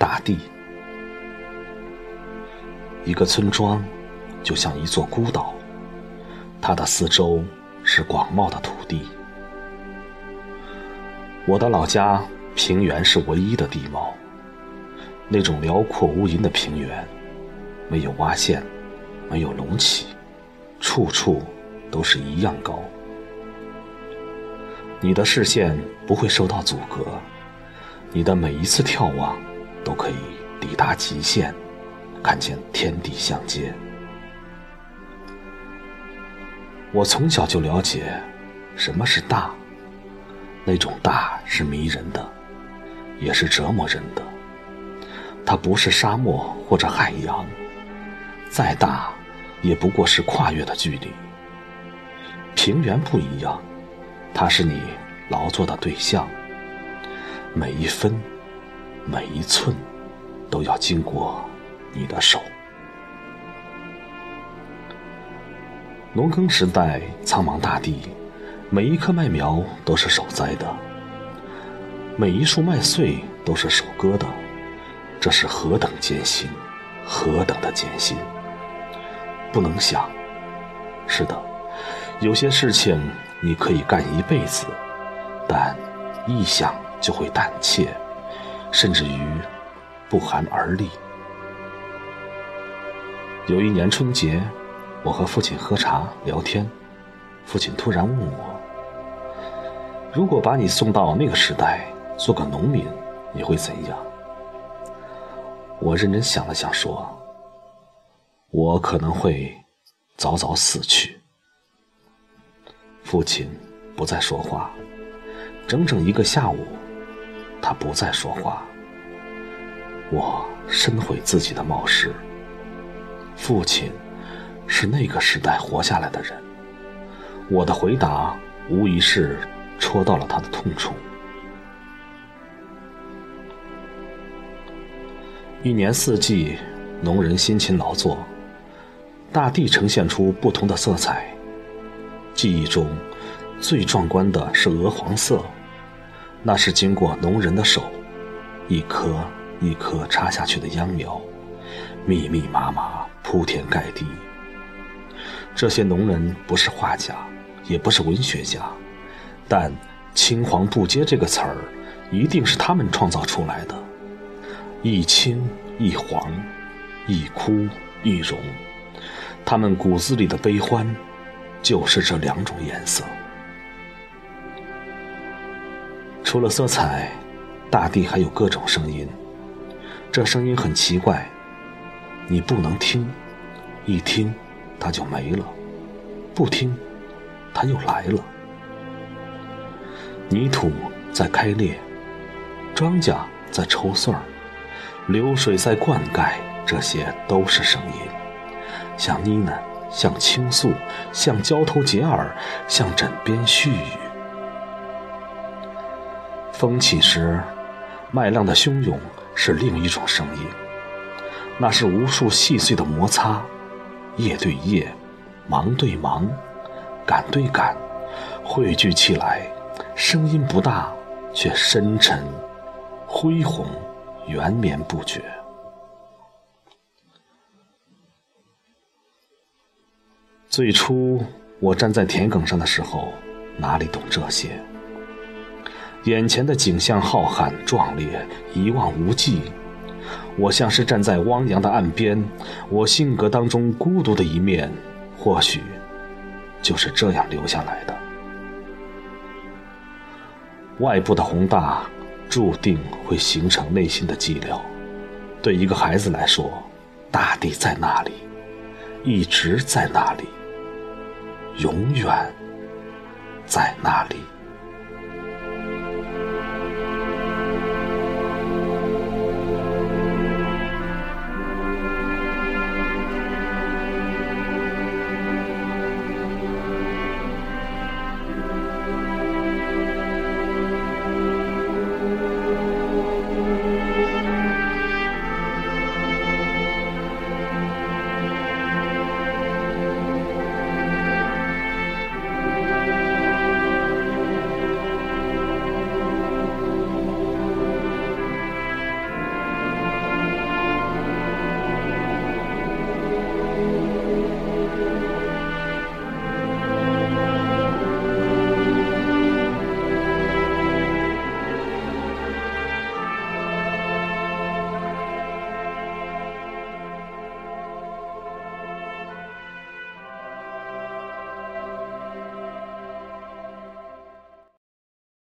大地。一个村庄，就像一座孤岛，它的四周是广袤的土地。我的老家平原是唯一的地貌，那种辽阔无垠的平原，没有洼陷，没有隆起，处处都是一样高。你的视线不会受到阻隔，你的每一次眺望都可以抵达极限，看见天地相接。我从小就了解什么是大，那种大是迷人的，也是折磨人的。它不是沙漠或者海洋，再大也不过是跨越的距离。平原不一样。它是你劳作的对象，每一分、每一寸，都要经过你的手。农耕时代，苍茫大地，每一棵麦苗都是手栽的，每一束麦穗都是手割的，这是何等艰辛，何等的艰辛！不能想，是的，有些事情。你可以干一辈子，但一想就会胆怯，甚至于不寒而栗。有一年春节，我和父亲喝茶聊天，父亲突然问我：“如果把你送到那个时代，做个农民，你会怎样？”我认真想了想，说：“我可能会早早死去。”父亲不再说话，整整一个下午，他不再说话。我深悔自己的冒失。父亲是那个时代活下来的人，我的回答无疑是戳到了他的痛处。一年四季，农人辛勤劳作，大地呈现出不同的色彩。记忆中，最壮观的是鹅黄色，那是经过农人的手，一颗一颗插下去的秧苗，密密麻麻，铺天盖地。这些农人不是画家，也不是文学家，但“青黄不接”这个词儿，一定是他们创造出来的。一青一黄，一枯一荣，他们骨子里的悲欢。就是这两种颜色。除了色彩，大地还有各种声音。这声音很奇怪，你不能听，一听它就没了；不听，它又来了。泥土在开裂，庄稼在抽穗儿，流水在灌溉，这些都是声音，像呢喃。像倾诉，像交头接耳，像枕边絮语。风起时，麦浪的汹涌是另一种声音，那是无数细碎的摩擦，叶对叶，芒对芒，杆对赶，汇聚起来，声音不大，却深沉、恢宏、延绵不绝。最初，我站在田埂上的时候，哪里懂这些？眼前的景象浩瀚壮烈，一望无际。我像是站在汪洋的岸边，我性格当中孤独的一面，或许就是这样留下来的。外部的宏大，注定会形成内心的寂寥。对一个孩子来说，大地在那里，一直在那里。永远在那里。